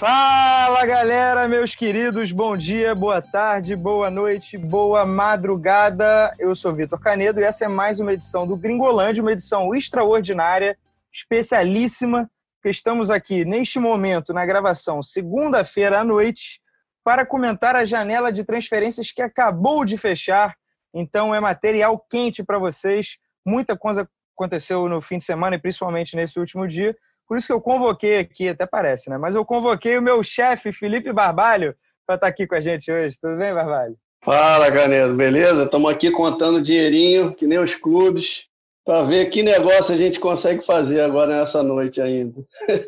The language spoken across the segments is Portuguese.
Fala galera, meus queridos, bom dia, boa tarde, boa noite, boa madrugada. Eu sou Vitor Canedo e essa é mais uma edição do Gringolândia, uma edição extraordinária, especialíssima, que estamos aqui neste momento na gravação, segunda-feira à noite, para comentar a janela de transferências que acabou de fechar. Então é material quente para vocês, muita coisa aconteceu no fim de semana e principalmente nesse último dia. Por isso que eu convoquei aqui, até parece, né? Mas eu convoquei o meu chefe, Felipe Barbalho, para estar tá aqui com a gente hoje. Tudo bem, Barbalho? Fala, Canedo, beleza? Estamos aqui contando dinheirinho, que nem os clubes, para ver que negócio a gente consegue fazer agora nessa noite ainda.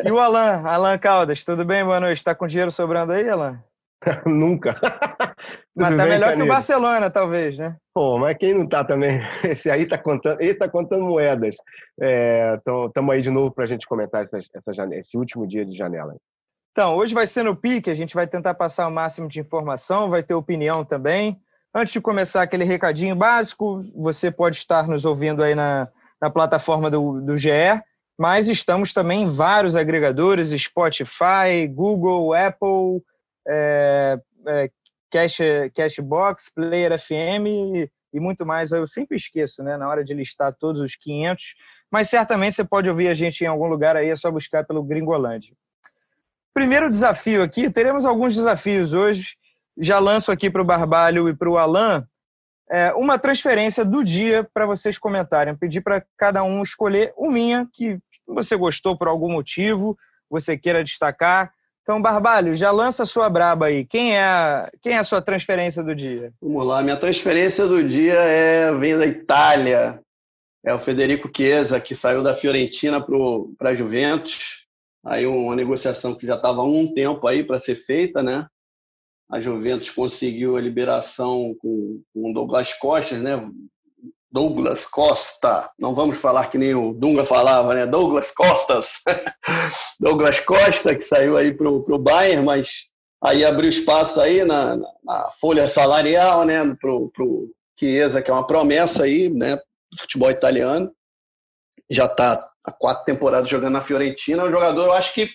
E o Alan, Alan Caldas, tudo bem? Boa noite. Está com dinheiro sobrando aí, Alan? Nunca. mas tá bem, melhor que o Barcelona, talvez, né? Pô, mas quem não tá também? Esse aí tá contando, esse tá contando moedas. Estamos é, aí de novo para a gente comentar essa, essa janela, esse último dia de janela. Então, hoje vai ser no pique, a gente vai tentar passar o máximo de informação, vai ter opinião também. Antes de começar aquele recadinho básico, você pode estar nos ouvindo aí na, na plataforma do, do GE, mas estamos também em vários agregadores, Spotify, Google, Apple, é, é, Cash, Cashbox, Player FM e, e muito mais. Eu sempre esqueço, né, na hora de listar todos os 500, mas certamente você pode ouvir a gente em algum lugar aí, é só buscar pelo Gringolândia. Primeiro desafio aqui, teremos alguns desafios hoje. Já lanço aqui para o Barbalho e para o Alan é, uma transferência do dia para vocês comentarem. Pedir para cada um escolher uma minha que você gostou por algum motivo, você queira destacar. Então, Barbalho, já lança a sua braba aí. Quem é a, quem é a sua transferência do dia? Vamos lá, minha transferência do dia é vem da Itália. É o Federico Chiesa, que saiu da Fiorentina para a Juventus. Aí uma negociação que já estava há um tempo aí para ser feita, né? A Juventus conseguiu a liberação com, com o Douglas Costas, né? Douglas Costa, não vamos falar que nem o Dunga falava, né? Douglas Costas, Douglas Costa, que saiu aí para o Bayern, mas aí abriu espaço aí na, na folha salarial, né? Para o Chiesa, que é uma promessa aí, né? Do futebol italiano. Já está há quatro temporadas jogando na Fiorentina. É um jogador, eu acho que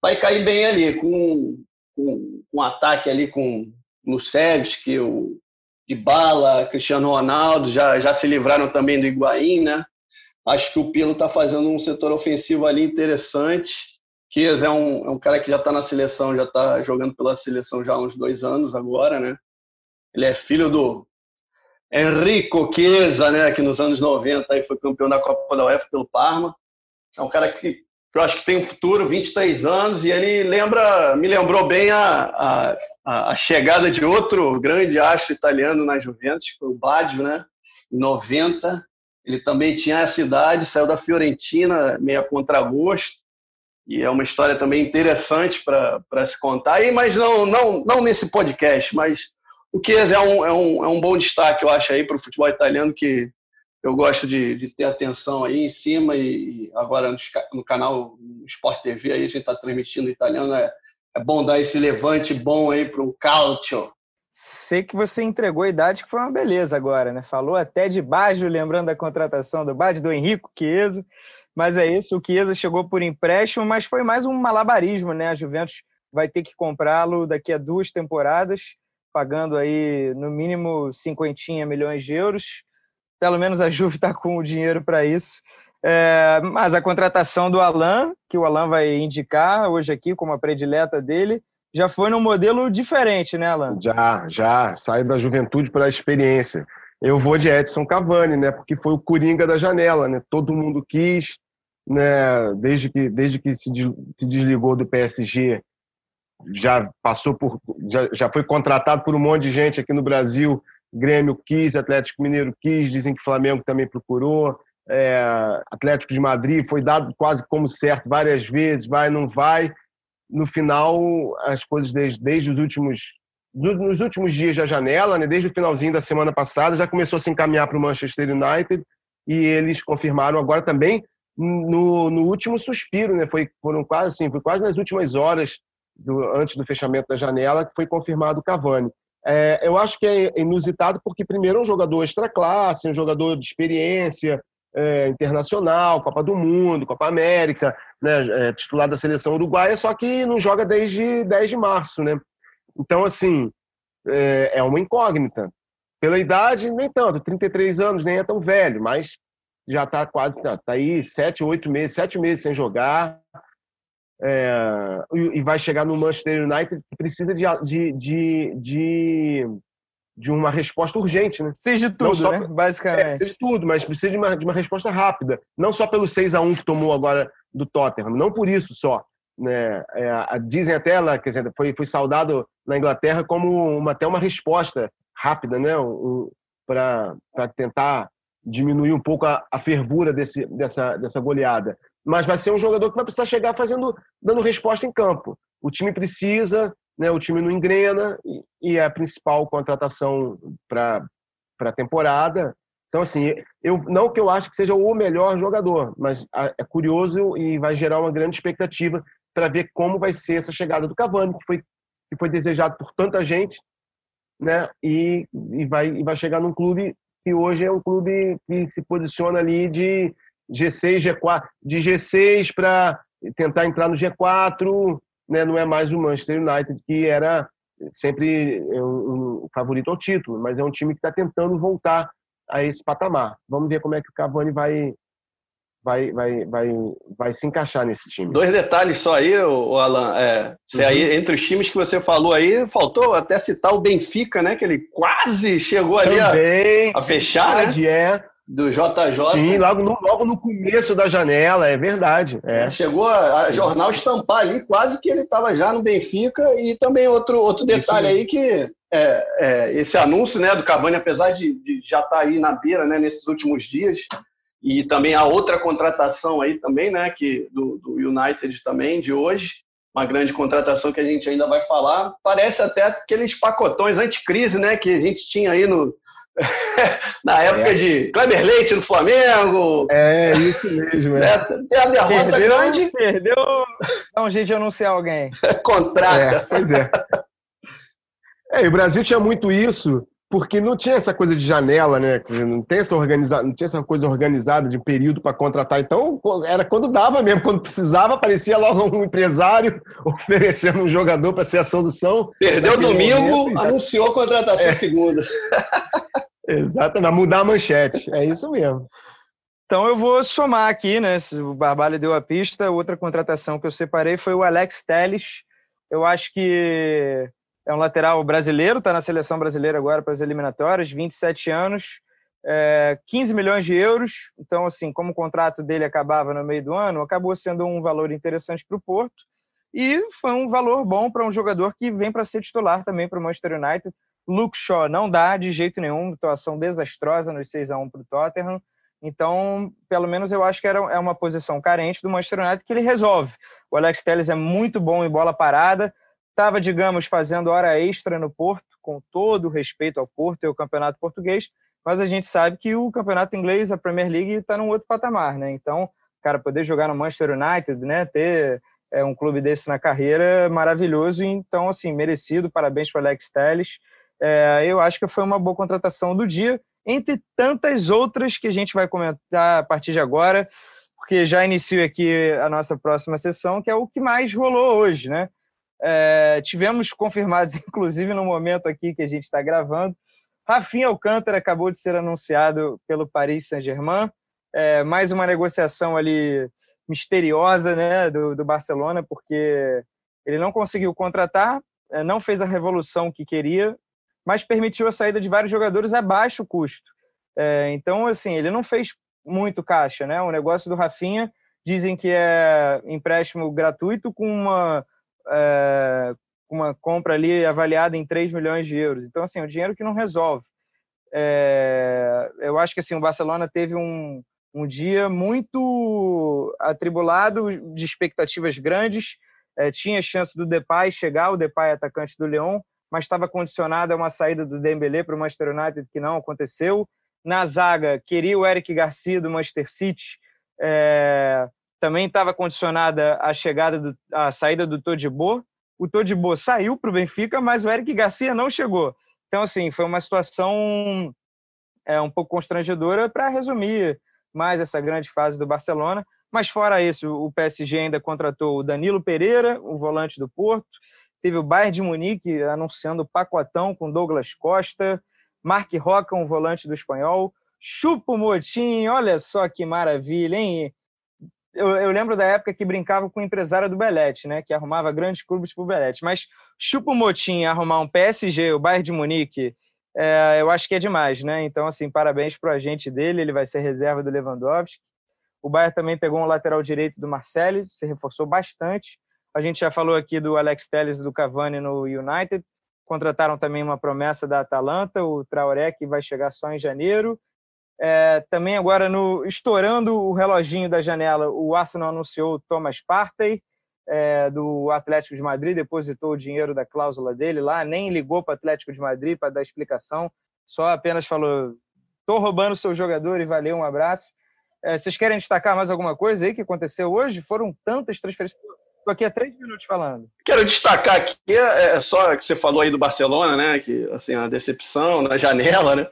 vai cair bem ali, com, com, com um ataque ali com Lucevski, o de bala, Cristiano Ronaldo, já, já se livraram também do Higuaín, né? Acho que o Pilo está fazendo um setor ofensivo ali interessante. Kies é um, é um cara que já está na seleção, já está jogando pela seleção já há uns dois anos agora, né? Ele é filho do Enrico Chiesa, né? Que nos anos 90 aí foi campeão da Copa da UEFA pelo Parma. É um cara que eu acho que tem um futuro, 23 anos, e ele lembra, me lembrou bem a, a, a chegada de outro grande astro italiano na Juventus, foi o Baggio, né? Em 90. Ele também tinha essa idade, saiu da Fiorentina, meio a contragosto, e é uma história também interessante para se contar, e, mas não, não, não nesse podcast, mas o Chiesa é um, é, um, é um bom destaque, eu acho, aí para o futebol italiano, que eu gosto de, de, ter atenção aí em cima e agora no, canal Sport TV aí a gente está transmitindo italiano, é, é bom dar esse levante bom aí para o calcio. Sei que você entregou a idade que foi uma beleza agora, né? Falou até de Baggio, lembrando da contratação do Baggio, do Henrico Chiesa, mas é isso, o Chiesa chegou por empréstimo, mas foi mais um malabarismo, né? A Juventus vai ter que comprá-lo daqui a duas temporadas, pagando aí no mínimo 50 milhões de euros, pelo menos a Juve está com o dinheiro para isso. É, mas a contratação do Alan, que o Alan vai indicar hoje aqui como a predileta dele, já foi num modelo diferente, né, Alan? Já, já. Sai da juventude para a experiência. Eu vou de Edson Cavani, né? Porque foi o coringa da janela, né? Todo mundo quis, né? Desde que, desde que se desligou do PSG, já passou por, já, já foi contratado por um monte de gente aqui no Brasil Grêmio quis, Atlético Mineiro quis, dizem que Flamengo também procurou. É, Atlético de Madrid foi dado quase como certo várias vezes, vai, não vai. No final, as coisas desde, desde os últimos nos últimos dias da janela, né, desde o finalzinho da semana passada, já começou a se encaminhar para o Manchester United e eles confirmaram agora também no, no último suspiro, né, foi, foram quase assim, foi quase nas últimas horas do, antes do fechamento da janela que foi confirmado o Cavani. É, eu acho que é inusitado porque, primeiro, é um jogador extra classe, um jogador de experiência é, internacional, Copa do Mundo, Copa América, né, é, titular da seleção uruguaia, só que não joga desde 10 de março. Né? Então, assim, é, é uma incógnita. Pela idade, nem tanto, 33 anos, nem é tão velho, mas já está quase, está tá aí sete, oito meses, sete meses sem jogar, é, e, vai chegar no Manchester United que precisa de, de, de, de, de uma resposta urgente, né? Seja de tudo, só, né? Basicamente. É, de tudo, mas precisa de uma, de uma resposta rápida. Não só pelo 6 a 1 que tomou agora do Tottenham, não por isso só. Né? É, dizem até ela, quer dizer, foi, foi saudado na Inglaterra como uma, até uma resposta rápida, né? Um, para tentar diminuir um pouco a, a fervura desse, dessa, dessa goleada mas vai ser um jogador que vai precisar chegar fazendo, dando resposta em campo. O time precisa, né, o time não engrena e, e é a principal contratação para a temporada. Então, assim, eu, não que eu acho que seja o melhor jogador, mas é curioso e vai gerar uma grande expectativa para ver como vai ser essa chegada do Cavani, que foi, que foi desejado por tanta gente, né? E, e, vai, e vai chegar num clube que hoje é um clube que se posiciona ali de G6, G4, de G6 para tentar entrar no G4, né? não é mais o Manchester United, que era sempre um, um favorito ao título, mas é um time que está tentando voltar a esse patamar. Vamos ver como é que o Cavani vai, vai, vai, vai, vai se encaixar nesse time. Dois detalhes só aí, o Alan. É, uhum. aí, entre os times que você falou aí, faltou até citar o Benfica, né? Que ele quase chegou ali a, a, fechar, né? É do JJ. Sim, logo no, logo no começo da janela, é verdade. É. É, chegou a, a, jornal estampar ali, quase que ele estava já no Benfica. E também outro, outro detalhe aí que é, é, esse anúncio né, do Cavani, apesar de, de já estar tá aí na beira né, nesses últimos dias, e também a outra contratação aí também, né, que do, do United também, de hoje, uma grande contratação que a gente ainda vai falar, parece até aqueles pacotões anticrise, né, que a gente tinha aí no, na época é. de Kleber Leite no Flamengo. É, isso mesmo. É. Né? Tem a derrota perdeu, grande. Perdeu. Dá um jeito de anunciar alguém. Contrata. É, pois é. É, e o Brasil tinha muito isso, porque não tinha essa coisa de janela, né? Não tem essa organiza... não tinha essa coisa organizada de um período para contratar. Então, era quando dava mesmo, quando precisava, aparecia logo um empresário oferecendo um jogador para ser a solução. Perdeu domingo, momento, anunciou a contratação é. segunda. Exatamente, mudar a manchete. É isso mesmo. Então eu vou somar aqui, né? O Barbalho deu a pista. Outra contratação que eu separei foi o Alex Telles. Eu acho que é um lateral brasileiro, está na seleção brasileira agora para as eliminatórias, 27 anos, é, 15 milhões de euros. Então, assim, como o contrato dele acabava no meio do ano, acabou sendo um valor interessante para o Porto. E foi um valor bom para um jogador que vem para ser titular também para o Manchester United. Luke Shaw não dá de jeito nenhum, atuação desastrosa nos 6 a 1 para o Tottenham. Então, pelo menos eu acho que era, é uma posição carente do Manchester United que ele resolve. O Alex Telles é muito bom em bola parada, estava, digamos, fazendo hora extra no Porto, com todo o respeito ao Porto e ao campeonato português, mas a gente sabe que o campeonato inglês, a Premier League, está num outro patamar, né? Então, cara, poder jogar no Manchester United, né, ter é, um clube desse na carreira, é maravilhoso, então, assim, merecido, parabéns para o Alex Telles é, eu acho que foi uma boa contratação do dia, entre tantas outras que a gente vai comentar a partir de agora, porque já inicio aqui a nossa próxima sessão, que é o que mais rolou hoje, né? É, tivemos confirmados, inclusive no momento aqui que a gente está gravando, Rafinha Alcântara acabou de ser anunciado pelo Paris Saint-Germain, é, mais uma negociação ali misteriosa né, do, do Barcelona, porque ele não conseguiu contratar, é, não fez a revolução que queria, mas permitiu a saída de vários jogadores a baixo custo. É, então, assim, ele não fez muito caixa, né? O negócio do Rafinha dizem que é empréstimo gratuito com uma, é, uma compra ali avaliada em 3 milhões de euros. Então, assim, é um dinheiro que não resolve. É, eu acho que assim, o Barcelona teve um, um dia muito atribulado, de expectativas grandes. É, tinha chance do Depay chegar, o Depay atacante do Leão, mas estava condicionada a uma saída do Dembélé para o Manchester United que não aconteceu. Na zaga, queria o Eric Garcia do Manchester City, é, também estava condicionada a chegada do, a saída do Todibo. O Todibo saiu para o Benfica, mas o Eric Garcia não chegou. Então, assim, foi uma situação é, um pouco constrangedora para resumir mais essa grande fase do Barcelona. Mas fora isso, o PSG ainda contratou o Danilo Pereira, o volante do Porto, teve o Bayern de Munique anunciando o pacotão com Douglas Costa, Mark Roca, um volante do espanhol, Chupo Motim, olha só que maravilha, hein? Eu, eu, lembro da época que brincava com o empresário do Belete, né? Que arrumava grandes clubes para o Belete. Mas Chupo Motim arrumar um PSG, o Bayern de Munique, é, eu acho que é demais, né? Então, assim, parabéns para o agente dele, ele vai ser reserva do Lewandowski. O Bayern também pegou um lateral direito do Marcelo, se reforçou bastante. A gente já falou aqui do Alex Telles do Cavani no United. Contrataram também uma promessa da Atalanta, o Traoré, que vai chegar só em janeiro. É, também agora, no estourando o reloginho da janela, o Arsenal anunciou o Thomas Partey, é, do Atlético de Madrid, depositou o dinheiro da cláusula dele lá, nem ligou para o Atlético de Madrid para dar explicação, só apenas falou: estou roubando o seu jogador e valeu, um abraço. É, vocês querem destacar mais alguma coisa aí que aconteceu hoje? Foram tantas transferências. Estou aqui há três minutos falando. Quero destacar aqui, é, é só que você falou aí do Barcelona, né? Que assim, a decepção na janela, né?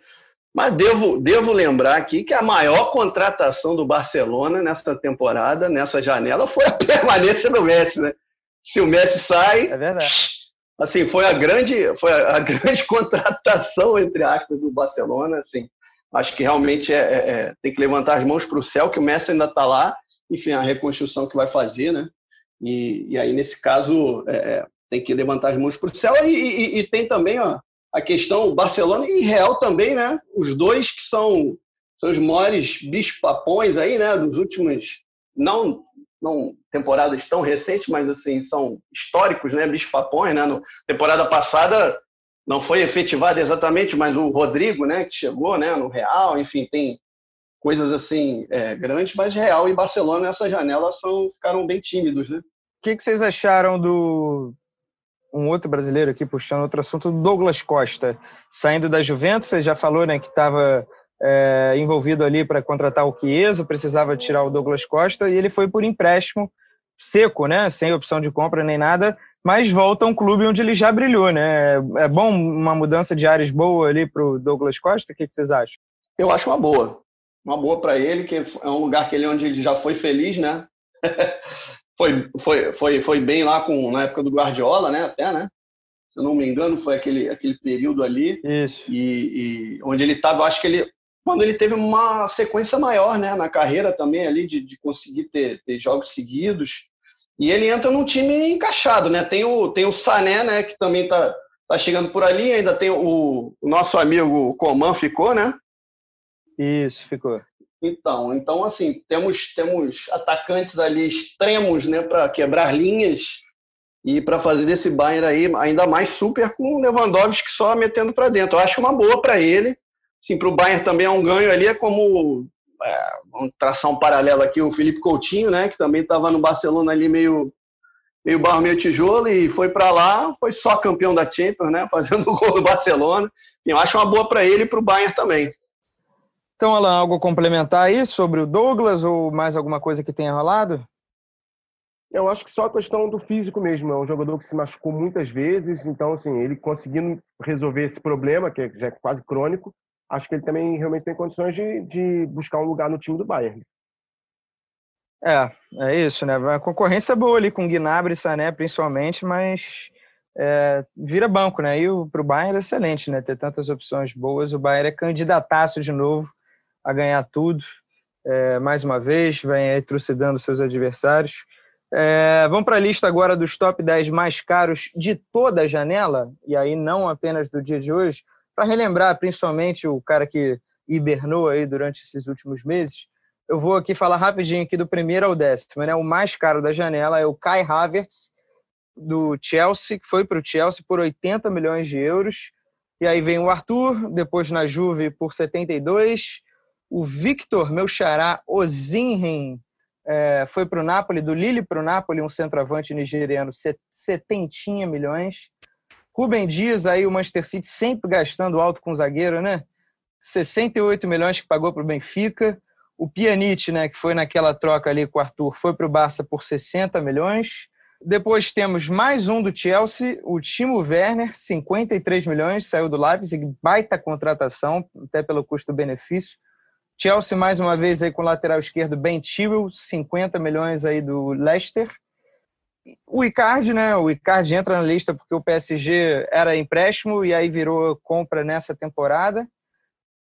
Mas devo, devo lembrar aqui que a maior contratação do Barcelona nessa temporada, nessa janela, foi a permanência do Messi, né? Se o Messi sai. É verdade. Assim, foi a grande, foi a, grande contratação, entre aspas, do Barcelona. Assim, acho que realmente é, é, é tem que levantar as mãos para o céu, que o Messi ainda está lá. Enfim, a reconstrução que vai fazer, né? E, e aí, nesse caso, é, é tem que levantar as mãos para o céu. E, e, e, tem também ó, a questão Barcelona e Real também, né? Os dois que são, são os maiores bispapões aí, né? Dos últimos, não, não temporadas tão recentes, mas assim, são históricos, né? Bispapões, né? No temporada passada não foi efetivado exatamente, mas o Rodrigo, né? Que chegou, né? No Real, enfim, tem coisas assim é, grandes, mas Real e Barcelona nessa janela são ficaram bem tímidos, né? O que, que vocês acharam do um outro brasileiro aqui puxando outro assunto, Douglas Costa, saindo da Juventus, você já falou né, que estava é, envolvido ali para contratar o Chiesa, precisava tirar o Douglas Costa, e ele foi por empréstimo seco, né, sem opção de compra nem nada, mas volta a um clube onde ele já brilhou. Né? É bom uma mudança de áreas boa ali para o Douglas Costa? O que, que vocês acham? Eu acho uma boa. Uma boa para ele, que é um lugar que ele, onde ele já foi feliz, né? foi, foi, foi, foi bem lá com, na época do Guardiola, né? Até, né? Se eu não me engano, foi aquele, aquele período ali. Isso. E, e onde ele estava, acho que ele. Quando ele teve uma sequência maior, né? Na carreira também ali, de, de conseguir ter, ter jogos seguidos. E ele entra num time encaixado, né? Tem o, tem o Sané, né? Que também tá, tá chegando por ali. Ainda tem o, o nosso amigo Coman ficou, né? Isso, ficou. Então, então assim, temos temos atacantes ali extremos, né, para quebrar linhas e para fazer desse Bayern aí ainda mais super com o Lewandowski só metendo para dentro. Eu acho uma boa para ele. Sim, para o Bayern também é um ganho ali, é como é, vamos traçar um paralelo aqui o Felipe Coutinho, né, que também estava no Barcelona ali meio meio barro, meio tijolo e foi para lá, foi só campeão da Champions, né, fazendo o gol do Barcelona. Eu acho uma boa para ele e para o Bayern também. Então, Alan, algo complementar aí sobre o Douglas ou mais alguma coisa que tenha rolado? Eu acho que só a questão do físico mesmo. É um jogador que se machucou muitas vezes, então, assim, ele conseguindo resolver esse problema, que já é quase crônico, acho que ele também realmente tem condições de, de buscar um lugar no time do Bayern. É, é isso, né? A concorrência é boa ali com Gnabry e Sané, principalmente, mas é, vira banco, né? E para o Bayern é excelente, né? Ter tantas opções boas. O Bayern é candidataço de novo a ganhar tudo. É, mais uma vez, vem trucidando seus adversários. É, vamos para a lista agora dos top 10 mais caros de toda a janela, e aí não apenas do dia de hoje, para relembrar principalmente o cara que hibernou aí durante esses últimos meses. Eu vou aqui falar rapidinho aqui do primeiro ao décimo. Né? O mais caro da janela é o Kai Havertz, do Chelsea, que foi para o Chelsea por 80 milhões de euros. E aí vem o Arthur, depois na Juve por 72, o Victor, meu xará, Ozinhen, é, foi para o Napoli, do Lille para o Napoli, um centroavante nigeriano, 70 milhões. Rubem Dias, aí o Manchester City sempre gastando alto com zagueiro, né? 68 milhões que pagou para o Benfica. O Pjanic, né, que foi naquela troca ali com o Arthur, foi para o Barça por 60 milhões. Depois temos mais um do Chelsea, o Timo Werner, 53 milhões, saiu do Leipzig, baita contratação, até pelo custo-benefício. Chelsea, mais uma vez, aí com o lateral esquerdo Ben Chilwell, 50 milhões aí do Leicester. O Icardi, né? O Icardi entra na lista porque o PSG era empréstimo e aí virou compra nessa temporada.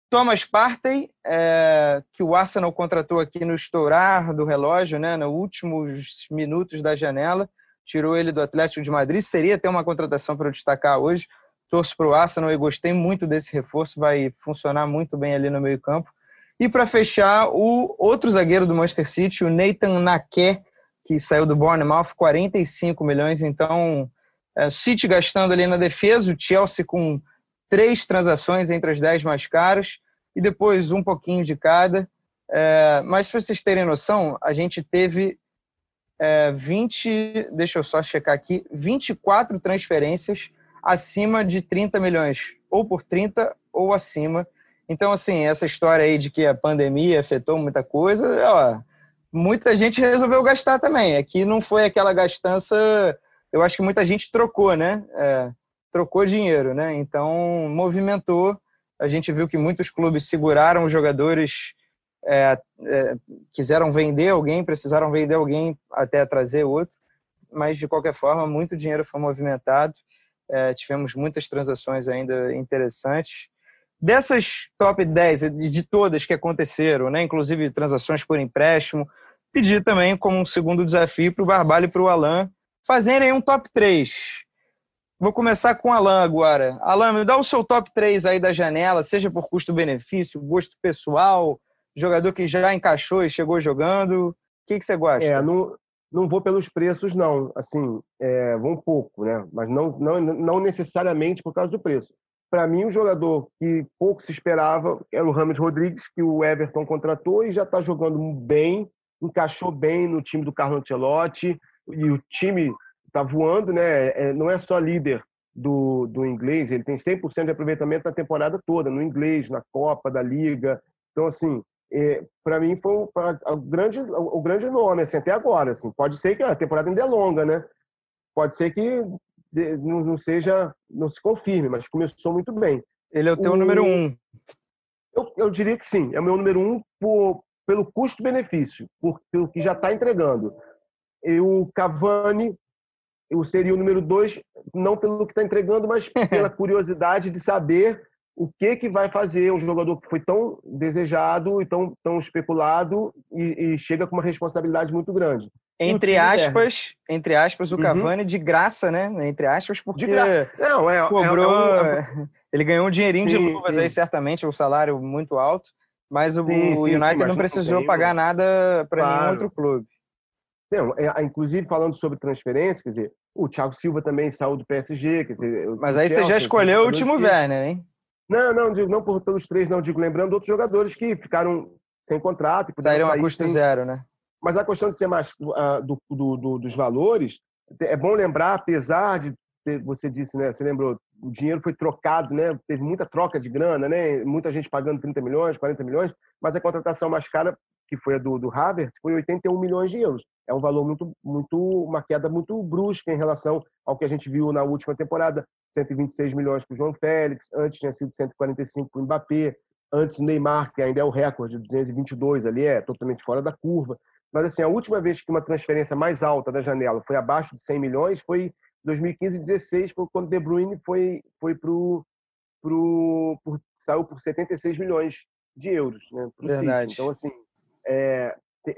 Thomas Partey, é, que o Arsenal contratou aqui no estourar do relógio, né, nos últimos minutos da janela, tirou ele do Atlético de Madrid. Seria até uma contratação para destacar hoje. Torço para o Arsenal e gostei muito desse reforço, vai funcionar muito bem ali no meio campo. E para fechar, o outro zagueiro do Manchester City, o Nathan Naké, que saiu do Bournemouth, 45 milhões. Então, é, City gastando ali na defesa, o Chelsea com três transações entre as dez mais caras e depois um pouquinho de cada. É, mas para vocês terem noção, a gente teve é, 20, deixa eu só checar aqui, 24 transferências acima de 30 milhões, ou por 30 ou acima. Então, assim, essa história aí de que a pandemia afetou muita coisa, ó, muita gente resolveu gastar também. Aqui não foi aquela gastança, eu acho que muita gente trocou, né? É, trocou dinheiro, né? Então movimentou. A gente viu que muitos clubes seguraram os jogadores, é, é, quiseram vender alguém, precisaram vender alguém até trazer outro, mas de qualquer forma, muito dinheiro foi movimentado. É, tivemos muitas transações ainda interessantes. Dessas top 10, de todas que aconteceram, né, inclusive transações por empréstimo, pedi também como um segundo desafio para o Barbalho e para o Alan fazerem um top 3 Vou começar com o Alan agora. Alan, me dá o seu top 3 aí da janela, seja por custo-benefício, gosto pessoal, jogador que já encaixou e chegou jogando. O que, que você gosta? É, não, não vou pelos preços, não. Assim, é, vou um pouco, né? Mas não, não, não necessariamente por causa do preço. Para mim, um jogador que pouco se esperava era o Rames Rodrigues, que o Everton contratou e já está jogando bem, encaixou bem no time do Carlo Ancelotti, e o time está voando, né? É, não é só líder do, do inglês, ele tem 100% de aproveitamento na temporada toda, no inglês, na Copa, da Liga. Então, assim, é, para mim foi o, o, grande, o, o, grande nome, assim, até agora. Assim. Pode ser que a temporada ainda é longa, né? Pode ser que não, não seja, não se confirme, mas começou muito bem. Ele é o teu o, número um. Eu, eu diria que sim, é o meu número um por, pelo custo-benefício, pelo que já está entregando. E o Cavani eu seria o número dois, não pelo que está entregando, mas pela curiosidade de saber o que que vai fazer um jogador que foi tão desejado e tão, tão especulado e, e chega com uma responsabilidade muito grande. Entre aspas, entre aspas, o uhum. Cavani uhum. de graça, né? Entre aspas, porque Não, é, cobrou. É, é um... Ele ganhou um dinheirinho sim, de luvas sim. aí, certamente, um salário muito alto, mas o, sim, o United não precisou pagar nada para claro. nenhum outro clube. Não, é, inclusive, falando sobre transferência, quer dizer, o Thiago Silva também saiu do PSG. Dizer, Mas aí você já escolheu o último Werner, hein? Não, não, digo, não por, pelos três, não, digo, lembrando outros jogadores que ficaram sem contrato. E Saíram a custo sem... zero, né? Mas a questão de ser mais uh, do, do, do, dos valores, é bom lembrar, apesar de ter, você disse, né? Você lembrou, o dinheiro foi trocado, né? Teve muita troca de grana, né? Muita gente pagando 30 milhões, 40 milhões, mas a contratação mais cara, que foi a do, do Havertz, foi 81 milhões de euros é um valor muito, muito, uma queda muito brusca em relação ao que a gente viu na última temporada. 126 milhões para o João Félix, antes tinha sido 145 para o Mbappé, antes o Neymar, que ainda é o recorde, 222 ali, é totalmente fora da curva. Mas assim, a última vez que uma transferência mais alta da janela foi abaixo de 100 milhões foi 2015 16, quando De Bruyne foi, foi pro, pro, por, saiu por 76 milhões de euros. Né, Verdade. Então, assim, é,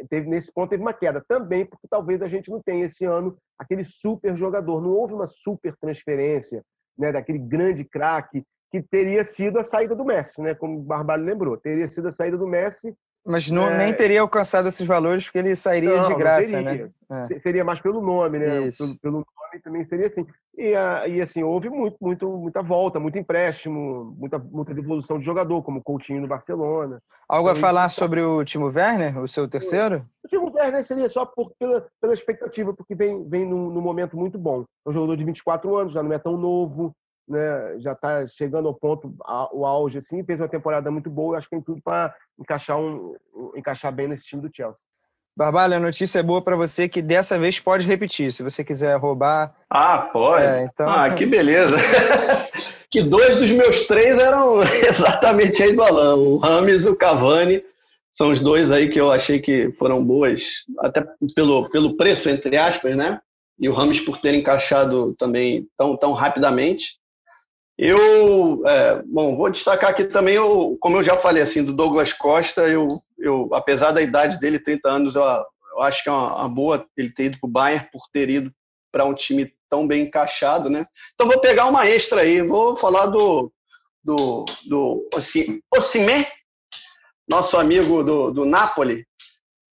teve nesse ponto teve uma queda também porque talvez a gente não tenha esse ano aquele super jogador não houve uma super transferência né daquele grande craque que teria sido a saída do Messi né como o Barbalho lembrou teria sido a saída do Messi mas não, é... nem teria alcançado esses valores porque ele sairia não, de graça né? É. seria mais pelo nome né? Pelo, pelo, nome também seria assim. E, e assim houve muito, muito muita volta muito empréstimo muita muita devolução de jogador como o Coutinho no Barcelona. Algo então, a falar isso... sobre o Timo Werner, o seu terceiro? O Timo Werner seria só por, pela, pela expectativa, porque vem, vem num, num, momento muito bom. É um jogador de 24 anos, já não é tão novo, né? já está chegando ao ponto, o auge, assim, fez uma temporada muito boa. Acho que tem tudo para encaixar, um, encaixar bem nesse time do Chelsea. Barbalho, a notícia é boa para você que dessa vez pode repetir. Se você quiser roubar. Ah, pode. É, então... Ah, que beleza. que dois dos meus três eram exatamente aí do Alan. O Rames e o Cavani. São os dois aí que eu achei que foram boas, até pelo, pelo preço, entre aspas, né? E o Rames por ter encaixado também tão, tão rapidamente. Eu, é, bom, vou destacar aqui também, eu, como eu já falei, assim, do Douglas Costa, eu, eu apesar da idade dele, 30 anos, eu, eu acho que é uma, uma boa ele ter ido para o Bayern por ter ido para um time tão bem encaixado, né? Então vou pegar uma extra aí, vou falar do, do, do Osimhen, nosso amigo do, do Napoli,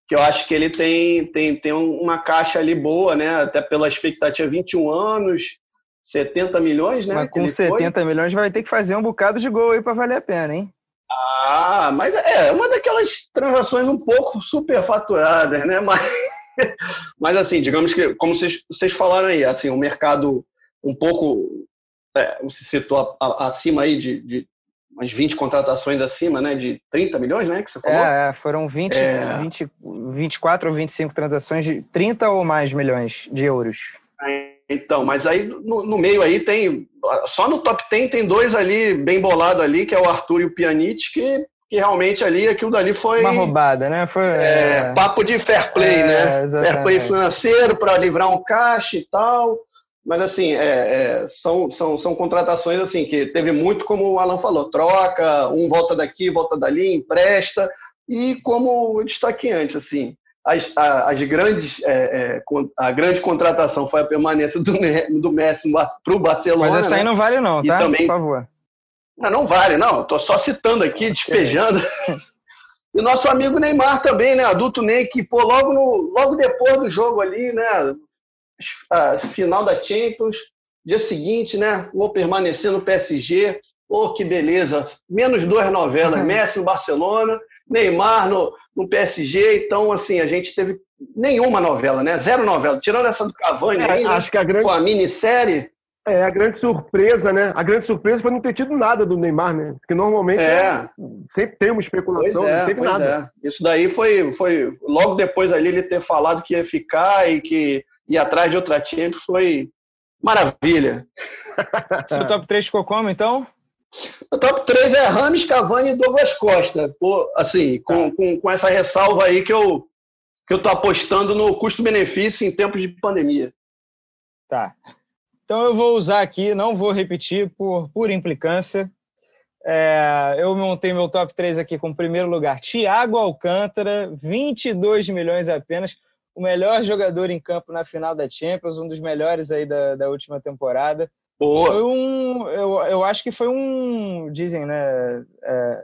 que eu acho que ele tem, tem, tem uma caixa ali boa, né? Até pela expectativa, 21 anos, 70 milhões, né? Mas com 70 foi. milhões vai ter que fazer um bocado de gol aí para valer a pena, hein? Ah, mas é uma daquelas transações um pouco superfaturadas, né? Mas, mas assim, digamos que, como vocês, vocês falaram aí, assim, o um mercado um pouco, é, você citou acima aí de, de umas 20 contratações acima, né? De 30 milhões, né? Que você falou? É, é foram 20, é... 20, 24 ou 25 transações de 30 ou mais milhões de euros. Então, mas aí no, no, meio aí tem. Só no top 10 tem dois ali, bem bolado ali, que é o Arthur e o Pjanic, que, que realmente ali aquilo dali foi. Uma roubada, né? Foi, é, é... papo de fair play, é, né? Exatamente. Fair play financeiro para livrar um caixa e tal. Mas assim, é, é, são, são, são contratações assim que teve muito, como o Alan falou, troca, um volta daqui, volta dali, empresta. E como eu destaquei antes, assim, as, as grandes, é, é, a grande contratação foi a permanência do, do Messi para o Barcelona. Mas essa aí né? não vale não, tá? Também, Por favor. Não, não vale, não. Estou só citando aqui, despejando. e nosso amigo Neymar também, né? Adulto Ney, que pô, logo, no, logo depois do jogo ali, né? A final da Champions, dia seguinte, né? Vou permanecer no PSG. Pô, que beleza. Menos duas novelas. Messi no Barcelona, Neymar no, no PSG, então, assim, a gente teve nenhuma novela, né? Zero novela. Tirando essa do Cavani é, aí, né? acho né? que a grande... com a minissérie. É, a grande surpresa, né? A grande surpresa foi não ter tido nada do Neymar, né? Porque normalmente é. É, sempre tem uma especulação, pois é, não teve nada. É. Isso daí foi, foi logo depois ali ele ter falado que ia ficar e que ia atrás de outra time, foi maravilha. Seu top 3 ficou como, então? O top 3 é Rames, Cavani e Douglas Costa. Pô, assim, com, tá. com, com essa ressalva aí que eu, que eu tô apostando no custo-benefício em tempos de pandemia. Tá. Então eu vou usar aqui, não vou repetir por pura implicância. É, eu montei meu top 3 aqui com o primeiro lugar, Thiago Alcântara, 22 milhões apenas, o melhor jogador em campo na final da Champions, um dos melhores aí da, da última temporada. Boa. Foi um, eu, eu acho que foi um, dizem, né, é,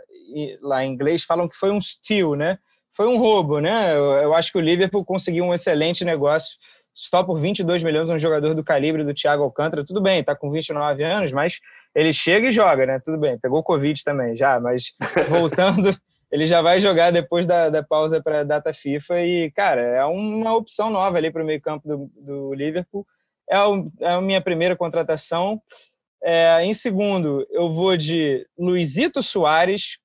lá em inglês falam que foi um steal, né? Foi um roubo, né? Eu, eu, acho que o Liverpool conseguiu um excelente negócio só por 22 milhões um jogador do calibre do Thiago Alcântara. Tudo bem, tá com 29 anos, mas ele chega e joga, né? Tudo bem, pegou Covid também já, mas voltando, ele já vai jogar depois da, da pausa para a data FIFA e, cara, é uma opção nova ali para o meio-campo do, do Liverpool é, é a minha primeira contratação. É, em segundo, eu vou de Luizito Soares.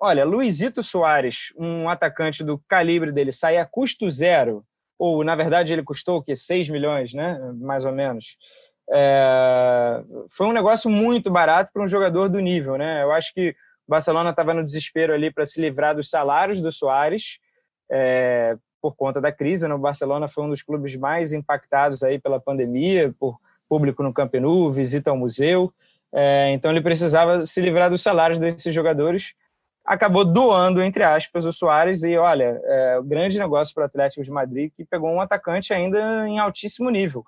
Olha, Luizito Soares, um atacante do calibre dele, sai a custo zero, ou na verdade ele custou o quê? 6 milhões, né? Mais ou menos. É, foi um negócio muito barato para um jogador do nível, né? Eu acho que o Barcelona estava no desespero ali para se livrar dos salários do Soares. É, por conta da crise. Né? Barcelona foi um dos clubes mais impactados aí pela pandemia, por público no Camp Nou, visita ao museu. É, então ele precisava se livrar dos salários desses jogadores. Acabou doando, entre aspas, o Soares e, olha, é, grande negócio para o Atlético de Madrid, que pegou um atacante ainda em altíssimo nível.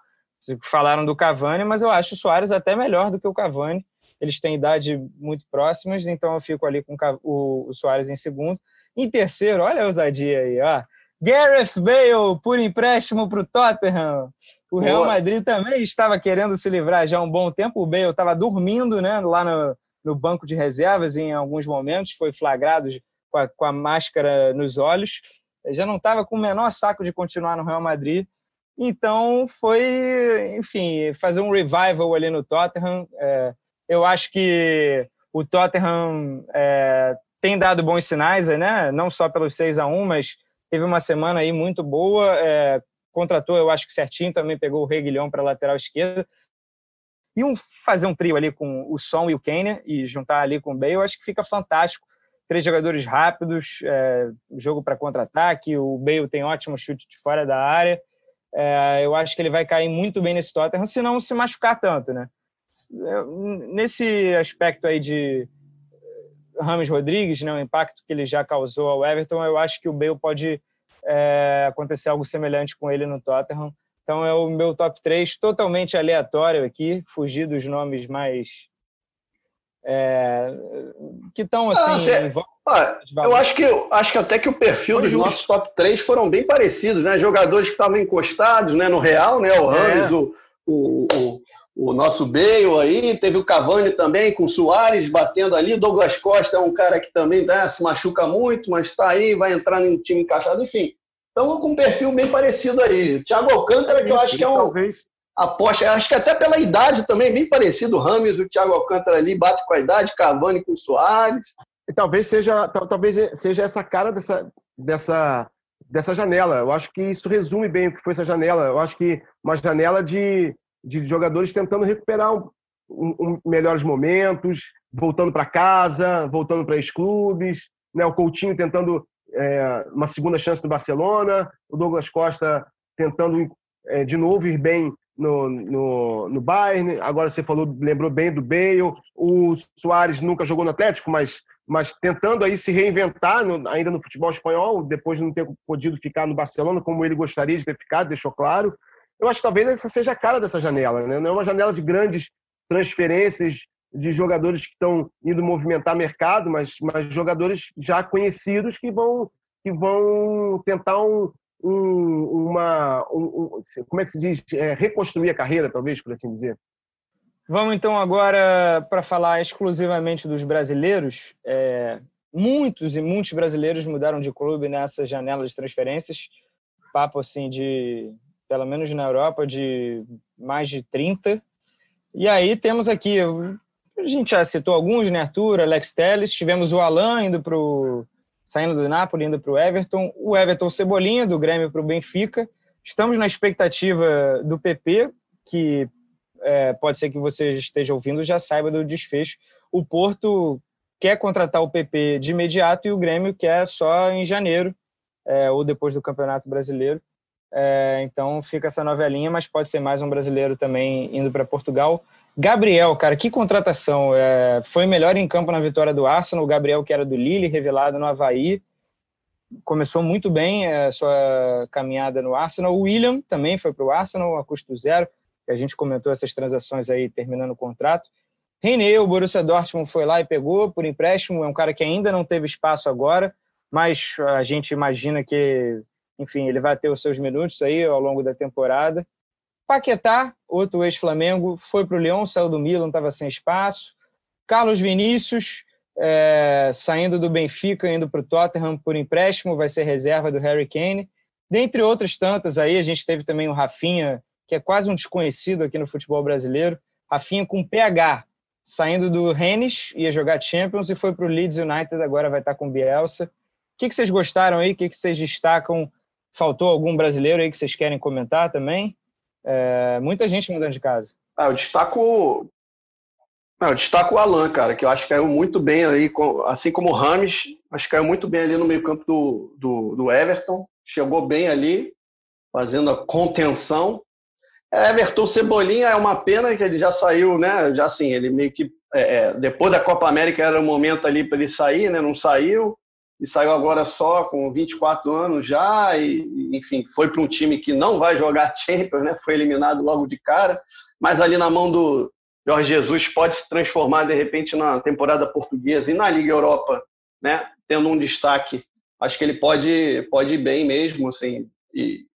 Falaram do Cavani, mas eu acho o Soares até melhor do que o Cavani. Eles têm idade muito próximas, então eu fico ali com o, o Soares em segundo. Em terceiro, olha a ousadia aí, ó. Gareth Bale por empréstimo para o Tottenham. O Real Boa. Madrid também estava querendo se livrar já há um bom tempo. O Bale estava dormindo né, lá no, no, banco de reservas em alguns momentos, foi flagrado com a, com a máscara nos olhos. Já não estava com o menor saco de continuar no Real Madrid. Então foi, enfim, fazer um revival ali no Tottenham. É, eu acho que o Tottenham é, tem dado bons sinais, né? não só pelos 6 a 1 mas teve uma semana aí muito boa, é, contratou, eu acho que certinho, também pegou o Reguilhão para lateral esquerda. E um, fazer um trio ali com o Som e o Kenya e juntar ali com o Bale, eu acho que fica fantástico. Três jogadores rápidos, é, jogo para contra-ataque, o Bale tem ótimo chute de fora da área. É, eu acho que ele vai cair muito bem nesse Tottenham, se não se machucar tanto, né? É, nesse aspecto aí de Rames Rodrigues, né, o impacto que ele já causou ao Everton, eu acho que o Bale pode é, acontecer algo semelhante com ele no Tottenham. Então é o meu top 3 totalmente aleatório aqui, fugir dos nomes mais é, que estão assim. Ah, eu acho que acho que até que o perfil dos nossos top 3 foram bem parecidos, né? Jogadores que estavam encostados, né, no Real, né? O Ramos, é. o, o, o, o, nosso Bale aí, teve o Cavani também com o Soares batendo ali, o Douglas Costa é um cara que também né, se machuca muito, mas está aí, vai entrar no time encaixado, enfim. Então, com um perfil bem parecido aí. Thiago Alcântara, que eu acho que é um. Talvez. Aposta, acho que até pela idade também, bem parecido. O Rames, o Thiago Alcântara ali, bate com a idade, Cavani com o Soares. E talvez seja, talvez seja essa cara dessa, dessa, dessa janela. Eu acho que isso resume bem o que foi essa janela. Eu acho que uma janela de, de jogadores tentando recuperar um, um, melhores momentos, voltando para casa, voltando para os clubes, né? o Coutinho tentando é, uma segunda chance do Barcelona, o Douglas Costa tentando é, de novo ir bem no, no, no Bayern. Agora você falou, lembrou bem do Bale. O Soares nunca jogou no Atlético, mas, mas tentando aí se reinventar no, ainda no futebol espanhol, depois de não ter podido ficar no Barcelona como ele gostaria de ter ficado, deixou claro. Eu acho que talvez essa seja a cara dessa janela. Né? Não é uma janela de grandes transferências de jogadores que estão indo movimentar mercado, mas, mas jogadores já conhecidos que vão, que vão tentar um, um, uma. Um, como é que se diz? É, reconstruir a carreira, talvez, por assim dizer. Vamos então agora para falar exclusivamente dos brasileiros. É, muitos e muitos brasileiros mudaram de clube nessa janela de transferências. Papo assim de, pelo menos na Europa, de mais de 30. E aí temos aqui a gente já citou alguns, né? Arthur, Alex Telles, tivemos o Alan indo para saindo do Napoli, indo para o Everton, o Everton Cebolinha, do Grêmio para o Benfica. Estamos na expectativa do PP, que é, pode ser que você esteja ouvindo já saiba do desfecho. O Porto quer contratar o PP de imediato e o Grêmio quer só em janeiro, é, ou depois do Campeonato Brasileiro. É, então fica essa novelinha, mas pode ser mais um brasileiro também indo para Portugal. Gabriel, cara, que contratação. É, foi melhor em campo na vitória do Arsenal. O Gabriel, que era do Lille, revelado no Havaí. Começou muito bem a sua caminhada no Arsenal. O William também foi para o Arsenal a custo zero. A gente comentou essas transações aí terminando o contrato. René, o Borussia Dortmund foi lá e pegou por empréstimo. É um cara que ainda não teve espaço agora, mas a gente imagina que, enfim, ele vai ter os seus minutos aí ao longo da temporada. Paquetá, outro ex-Flamengo, foi para o Leão, saiu do Milan, estava sem espaço. Carlos Vinícius, é, saindo do Benfica, indo para o Tottenham por empréstimo, vai ser reserva do Harry Kane. Dentre outras tantas aí, a gente teve também o Rafinha, que é quase um desconhecido aqui no futebol brasileiro. Rafinha com PH, saindo do Rennes, ia jogar Champions e foi para o Leeds United, agora vai estar com Bielsa. O que, que vocês gostaram aí? O que, que vocês destacam? Faltou algum brasileiro aí que vocês querem comentar também? É, muita gente mudando de casa. Ah, eu destaco. eu destaco o Alan, cara, que eu acho que caiu muito bem aí, assim como o Rames, acho que caiu muito bem ali no meio-campo do, do, do, Everton. Chegou bem ali, fazendo a contenção. É, Everton Cebolinha é uma pena que ele já saiu, né? Já assim, ele meio que. É, é depois da Copa América era o momento ali para ele sair, né? Não saiu e saiu agora só com 24 anos já, e enfim, foi para um time que não vai jogar Champions, né? foi eliminado logo de cara, mas ali na mão do Jorge Jesus pode se transformar de repente na temporada portuguesa e na Liga Europa, né? tendo um destaque. Acho que ele pode, pode ir bem mesmo, assim, e,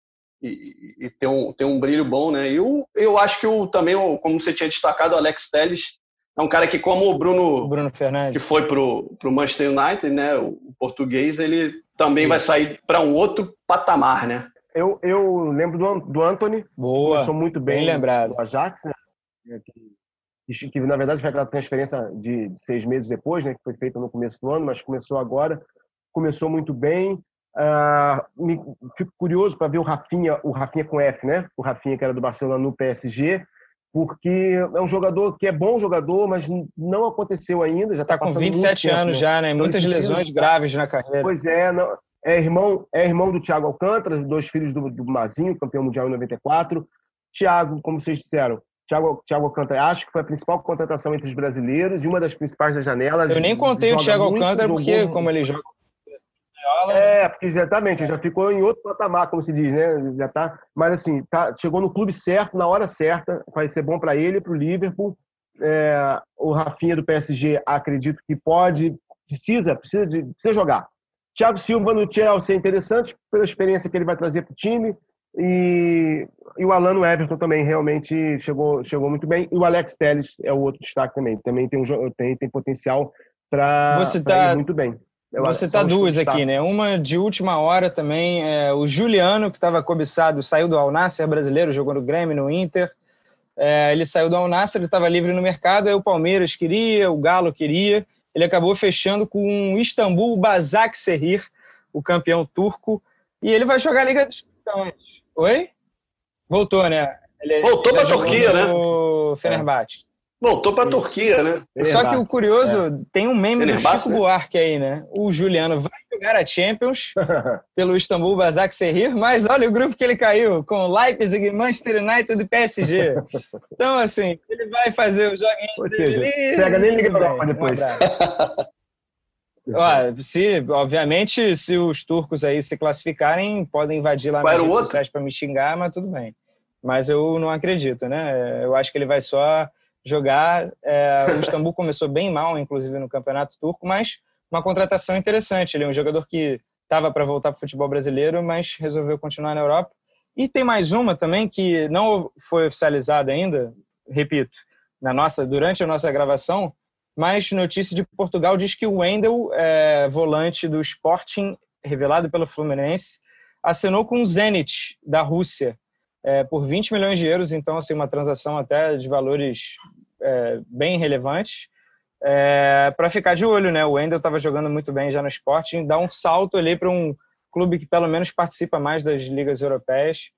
e, e ter, um, ter um brilho bom, né? E eu, eu acho que o, também, como você tinha destacado, o Alex Telles é um cara que, como o Bruno, Bruno Fernandes. que foi pro, pro Manchester United, né, o português, ele também vai sair para um outro patamar, né? Eu, eu lembro do, do Anthony, Boa, começou muito bem, bem lembrado. o Ajax, né, que, que, na verdade foi aquela transferência de seis meses depois, né, que foi feita no começo do ano, mas começou agora, começou muito bem. Uh, me, fico curioso para ver o Rafinha, o Rafinha com F, né? O Rafinha que era do Barcelona no PSG, porque é um jogador que é bom jogador, mas não aconteceu ainda. Já está tá com 27 anos tempo, já, né? Muitas lesões graves na carreira. Pois é, não, é irmão, é irmão do Thiago Alcântara, dois filhos do, do Mazinho, campeão mundial em 94. Thiago, como vocês disseram, Thiago, Thiago Alcântara, acho que foi a principal contratação entre os brasileiros e uma das principais da janela. Eu nem contei o Thiago Alcântara porque, como ele joga é, porque exatamente, já ficou em outro patamar, como se diz, né? Já tá, mas assim, tá, chegou no clube certo, na hora certa, vai ser bom para ele, para o Liverpool. É, o Rafinha do PSG, acredito que pode, precisa, precisa, de, precisa jogar. Thiago Silva no Chelsea é interessante pela experiência que ele vai trazer para o time. E, e o Alano Everton também realmente chegou, chegou muito bem. E o Alex Telles é o outro destaque também. Também tem, um, tem, tem potencial para tá, ir muito bem. Eu Você tá duas aqui, né? Uma de última hora também. É, o Juliano, que estava cobiçado, saiu do Alnasser brasileiro, jogou no Grêmio, no Inter. É, ele saiu do Alnasser, ele estava livre no mercado, aí o Palmeiras queria, o Galo queria. Ele acabou fechando com o Istambul Basaksehir, o campeão turco. E ele vai jogar a Liga dos Campeões. Oi? Voltou, né? Ele, Voltou para a Turquia, né? Fenerbahçe. Voltou para a Turquia, né? Só que o curioso, é. tem um meme do Chico né? Buarque aí, né? O Juliano vai jogar a Champions pelo Istambul Basaksehir, mas olha o grupo que ele caiu, com Leipzig, Manchester United e PSG. Então, assim, ele vai fazer o joguinho Ou seja, dele. Pega nem Liga Europa depois. Um se, obviamente, se os turcos aí se classificarem, podem invadir lá nas redes sociais para me xingar, mas tudo bem. Mas eu não acredito, né? Eu acho que ele vai só jogar. É, o Istambul começou bem mal, inclusive, no campeonato turco, mas uma contratação interessante. Ele é um jogador que estava para voltar para o futebol brasileiro, mas resolveu continuar na Europa. E tem mais uma também que não foi oficializada ainda, repito, na nossa durante a nossa gravação, mas notícia de Portugal diz que o Wendel, é, volante do Sporting, revelado pelo Fluminense, assinou com o Zenit da Rússia é, por 20 milhões de euros, então assim uma transação até de valores é, bem relevantes. É, para ficar de olho, né? O Wendel estava jogando muito bem já no Sporting, dá um salto ali para um clube que pelo menos participa mais das ligas europeias.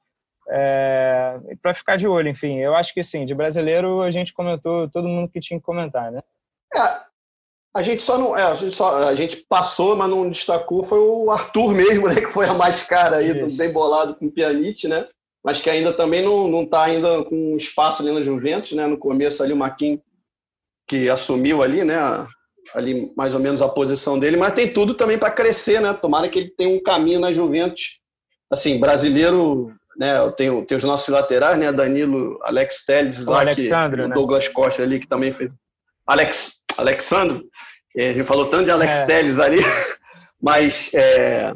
É, para ficar de olho, enfim, eu acho que sim, de brasileiro a gente comentou todo mundo que tinha que comentar, né? É, a gente só não, é, a gente só a gente passou, mas não destacou foi o Arthur mesmo, né, que foi a mais cara aí, do, bem bolado com o Pjanic, né? Mas que ainda também não está ainda com espaço ali na Juventus, né? No começo ali o Marquinhos que assumiu ali, né? Ali mais ou menos a posição dele, mas tem tudo também para crescer, né? Tomara que ele tenha um caminho na Juventus. Assim, brasileiro, né? Tenho, tenho os nossos laterais, né? Danilo, Alex Telles, o Alexandre, né? Douglas Costa ali que também fez. Alex, Alexandro, é, a gente falou tanto de Alex é. Telles ali, mas é,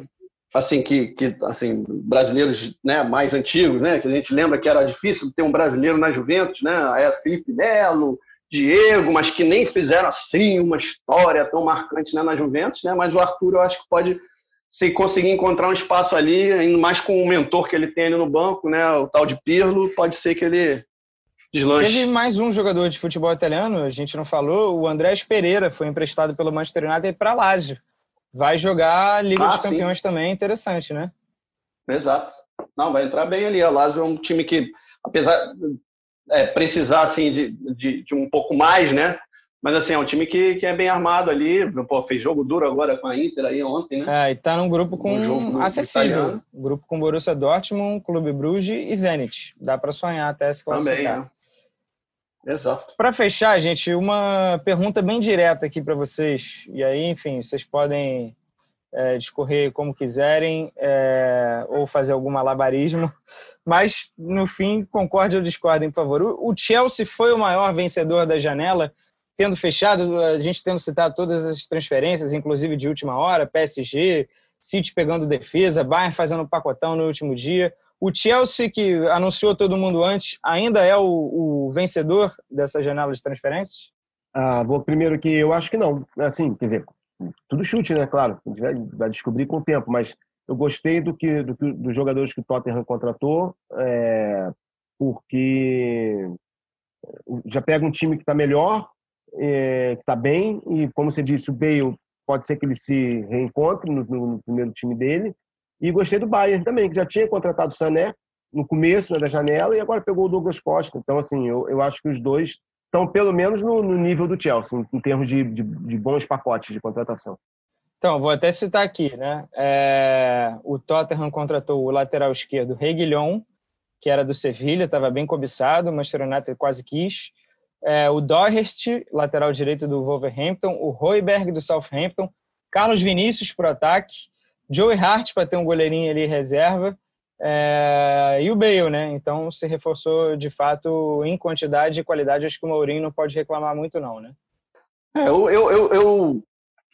assim que, que assim brasileiros né, mais antigos, né, que a gente lembra que era difícil ter um brasileiro na Juventus, né, é Felipe Melo, Diego, mas que nem fizeram assim uma história tão marcante né, na Juventus, né, mas o Arthur eu acho que pode se conseguir encontrar um espaço ali, ainda mais com o mentor que ele tem ali no banco, né, o tal de Pirlo, pode ser que ele deslanche. Teve mais um jogador de futebol italiano, a gente não falou, o Andrés Pereira foi emprestado pelo Manchester United para Lazio vai jogar Liga ah, dos Campeões sim. também, interessante, né? Exato. Não, vai entrar bem ali. A Lazio é um time que, apesar é, precisar assim de, de, de, um pouco mais, né? Mas assim, é um time que, que é bem armado ali. Pô, fez jogo duro agora com a Inter aí ontem, né? É, e tá num grupo com um acessível. Italiano. Grupo com Borussia Dortmund, Clube Bruges e Zenit. Dá para sonhar até se classificar. Também, é. Exato. Para fechar, gente, uma pergunta bem direta aqui para vocês. E aí, enfim, vocês podem é, discorrer como quiserem é, ou fazer algum malabarismo. Mas, no fim, concorde ou discordem, por favor. O Chelsea foi o maior vencedor da janela, tendo fechado, a gente tendo citado todas as transferências, inclusive de última hora, PSG, City pegando defesa, Bayern fazendo pacotão no último dia. O Chelsea, que anunciou todo mundo antes, ainda é o, o vencedor dessa janela de transferências? Ah, vou primeiro que eu acho que não. Assim, quer dizer, tudo chute, né? Claro, a gente vai, vai descobrir com o tempo, mas eu gostei do que, do, dos jogadores que o Tottenham contratou, é, porque já pega um time que está melhor, é, que está bem, e como você disse, o Bale pode ser que ele se reencontre no, no, no primeiro time dele, E gostei do Bayern também, que já tinha contratado o Sané no começo né, da janela e agora pegou o Douglas Costa. Então, assim, eu, eu acho que os dois estão pelo menos no, no nível do Chelsea, em, em termos de, de, de, bons pacotes de contratação. Então, vou até citar aqui, né? É, o Tottenham contratou o lateral esquerdo Reguilhon, que era do Sevilha, estava bem cobiçado, o Manchester United quase quis. É, o Doherty, lateral direito do Wolverhampton, o Royberg do Southampton, Carlos Vinícius para o ataque, Joey Hart para ter um goleirinho ali reserva, é, e o Bale, né? Então se reforçou de fato em quantidade e qualidade. Acho que o Mourinho não pode reclamar muito, não, né? É, eu, eu, eu, eu,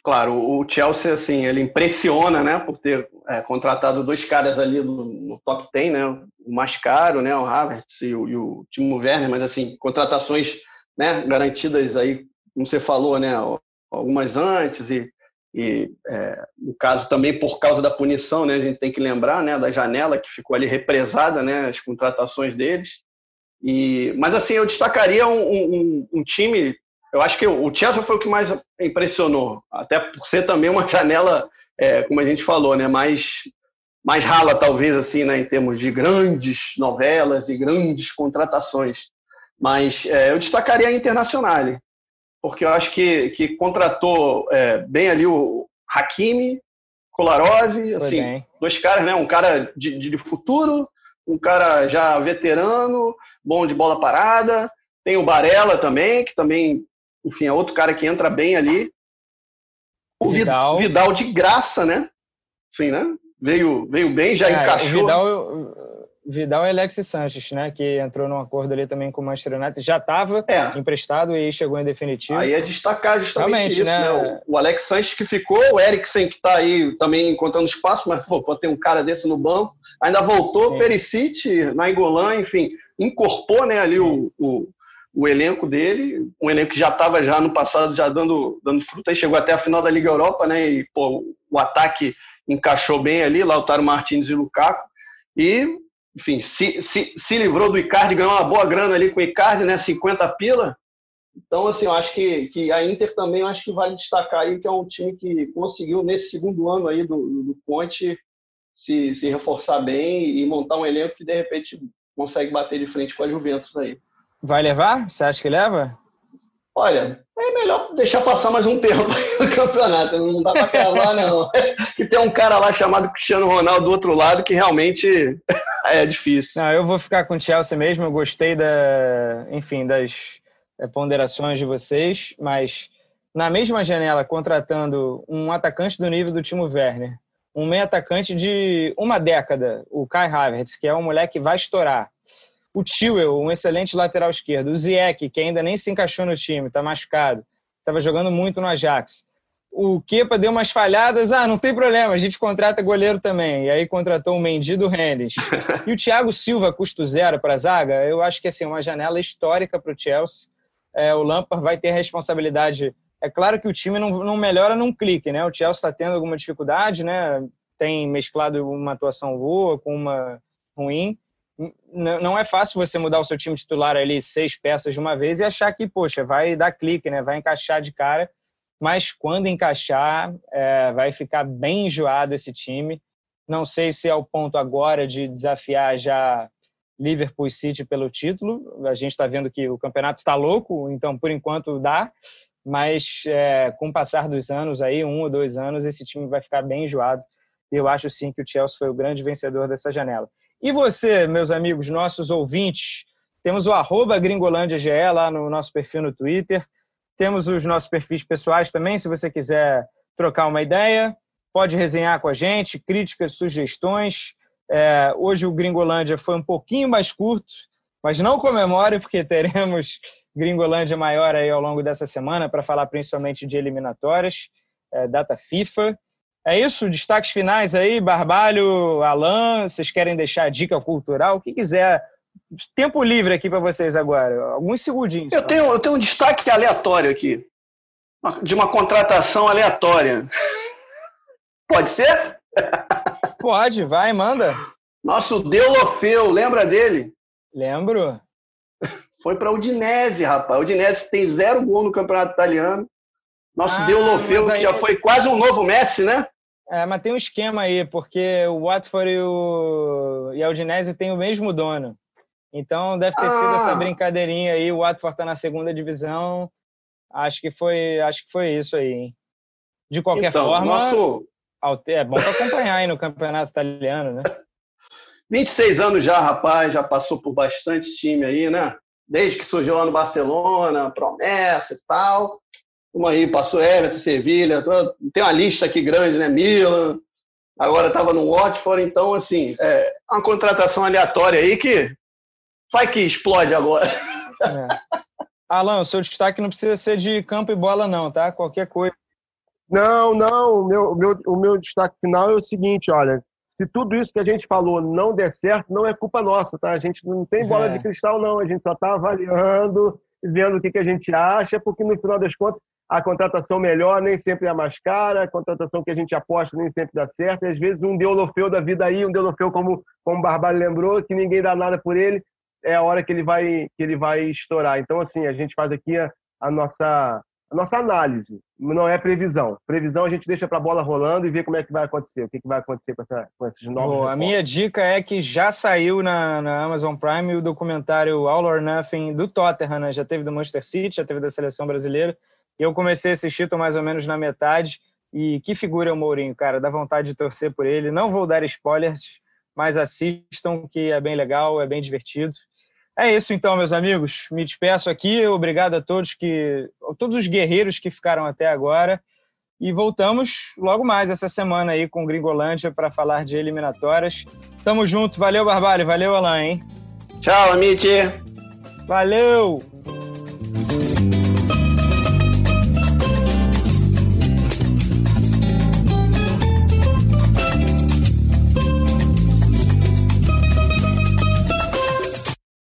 claro, o Chelsea assim ele impressiona, né? Por ter é, contratado dois caras ali no, no, top 10, né? O mais caro, né? O Havertz e o, e o Timo Werner, mas assim contratações, né? Garantidas aí, como você falou, né? Algumas antes e e é, no caso também por causa da punição, né, a gente tem que lembrar, né, da janela que ficou ali represada, né, as contratações deles. E, mas assim, eu destacaria um, um, um time. Eu acho que o Chelsea foi o que mais impressionou, até por ser também uma janela, é, como a gente falou, né, mais mais rala talvez assim, né, em termos de grandes novelas e grandes contratações. Mas é, eu destacaria a Internacional porque eu acho que, que contratou é, bem ali o Hakimi, Kolarov, assim, dois caras, né? Um cara de, de futuro, um cara já veterano, bom de bola parada. Tem o Barella também, que também, enfim, é outro cara que entra bem ali. O Vidal, Vidal de graça, né? Sim, né? Veio, veio bem, já é, encaixou. O Vidal, Vidal e Alexis Sanches, né? Que entrou num acordo ali também com o Manchester United. Já estava é. emprestado e chegou em definitivo. Aí é destacar justamente Realmente, isso, né? né? O Alex Sanches que ficou, o Eriksen que está aí também encontrando espaço, mas pô, pode ter um cara desse no banco. Ainda voltou, Sim. Perisic, Nainggolan, enfim, incorporou né, ali o, o, o, elenco dele, um elenco que já estava já no passado já dando, dando fruta, aí chegou até a final da Liga Europa, né? E pô, o ataque encaixou bem ali, Lautaro Martins e Lukaku. E enfim, se, se, se livrou do Icardi, ganhou uma boa grana ali com o Icardi, né? 50 pila. Então, assim, eu acho que, que a Inter também eu acho que vale destacar aí que é um time que conseguiu, nesse segundo ano aí do, do Conte, se, se reforçar bem e montar um elenco que, de repente, consegue bater de frente com a Juventus aí. Vai levar? Você acha que leva? Olha, é melhor deixar passar mais um tempo no campeonato. Não dá para cravar, não. que tem um cara lá chamado Cristiano Ronaldo do outro lado que realmente é difícil. Não, eu vou ficar com o Chelsea mesmo. Eu gostei da, enfim, das é, ponderações de vocês, mas na mesma janela, contratando um atacante do nível do Timo Werner, um meio atacante de uma década, o Kai Havertz, que é um moleque que vai estourar o Tewell, um excelente lateral esquerdo, o Ziyech, que ainda nem se encaixou no time, está machucado, estava jogando muito no Ajax. O Kepa deu umas falhadas, ah, não tem problema, a gente contrata goleiro também. E aí contratou o Mendy do Rennes. E o Thiago Silva, custo zero para a zaga, eu acho que assim, uma janela histórica para o Chelsea. É, o Lampard vai ter responsabilidade. É claro que o time não, não melhora num clique, né? O Chelsea está tendo alguma dificuldade, né? Tem mesclado uma atuação boa com uma ruim não é fácil você mudar o seu time titular ali seis peças de uma vez e achar que, poxa, vai dar clique, né? Vai encaixar de cara. Mas quando encaixar, é, vai ficar bem enjoado esse time. Não sei se é o ponto agora de desafiar já Liverpool City pelo título. A gente está vendo que o campeonato está louco, então por enquanto dá. Mas é, com o passar dos anos aí, um ou dois anos, esse time vai ficar bem enjoado. Eu acho sim que o Chelsea foi o grande vencedor dessa janela. E você, meus amigos, nossos ouvintes, temos o arroba GringolândiaGE lá no nosso perfil no Twitter. Temos os nossos perfis pessoais também, se você quiser trocar uma ideia, pode resenhar com a gente, críticas, sugestões. É, hoje o Gringolândia foi um pouquinho mais curto, mas não comemore, porque teremos Gringolândia maior aí ao longo dessa semana para falar principalmente de eliminatórias, é, data FIFA. É isso? Destaques finais aí, Barbalho, Alan, vocês querem deixar dica cultural? O que quiser. Tempo livre aqui para vocês agora, alguns segundinhos. Eu tenho, eu tenho um destaque aleatório aqui, de uma contratação aleatória. Pode ser? Pode, vai, manda. Nosso Deulofeu, lembra dele? Lembro. Foi para o Udinese, rapaz. O Udinese tem zero gol no campeonato italiano. Nosso ah, Deulofeu, aí... que já foi quase um novo Messi, né? É, mas tem um esquema aí, porque o Watford e, o... e a Udinese têm o mesmo dono. Então deve ter ah. sido essa ah. brincadeirinha aí. O Watford está na segunda divisão. Acho que foi, acho que foi isso aí. Hein? De qualquer então, forma, nosso... é bom para acompanhar aí no campeonato italiano, né? 26 anos já, rapaz, já passou por bastante time aí, né? Desde que surgiu lá no Barcelona, promessa e tal. Uma aí, passou Everton, Sevilha, tem uma lista aqui grande, né? Milan, agora estava no Watford, então, assim, é uma contratação aleatória aí que vai que explode agora. É. Alan, o seu destaque não precisa ser de campo e bola, não, tá? Qualquer coisa. Não, não. O meu, o meu, o meu destaque final é o seguinte: olha, se tudo isso que a gente falou não der certo, não é culpa nossa, tá? A gente não tem bola é. de cristal, não. A gente só está avaliando, vendo o que, que a gente acha, porque no final das contas a contratação melhor nem sempre é a mais cara, a contratação que a gente aposta nem sempre dá certo. E às vezes um Deulofeu da vida aí, um Deulofeu como, como Barbalho lembrou, que ninguém dá nada por ele, é a hora que ele vai, que ele vai estourar. Então, assim, a gente faz aqui a, a nossa, a nossa análise, não é previsão. Previsão a gente deixa para a bola rolando e vê como é que vai acontecer, o que, que vai acontecer com, essa, com esses novos. a minha dica é que já saiu na, na Amazon Prime o documentário All or Nothing do Tottenham, né? já teve do Manchester City, já teve da seleção brasileira. Eu comecei a assistir, estou mais ou menos na metade. E que figura é o Mourinho, cara. Dá vontade de torcer por ele. Não vou dar spoilers, mas assistam, que é bem legal, é bem divertido. É isso então, meus amigos. Me despeço aqui. Obrigado a todos que, a todos os guerreiros que ficaram até agora. E voltamos logo mais essa semana aí com Gringolândia para falar de eliminatórias. Tamo junto. Valeu, Barbalho. Valeu, Alain. Hein? Tchau, Amit. Valeu!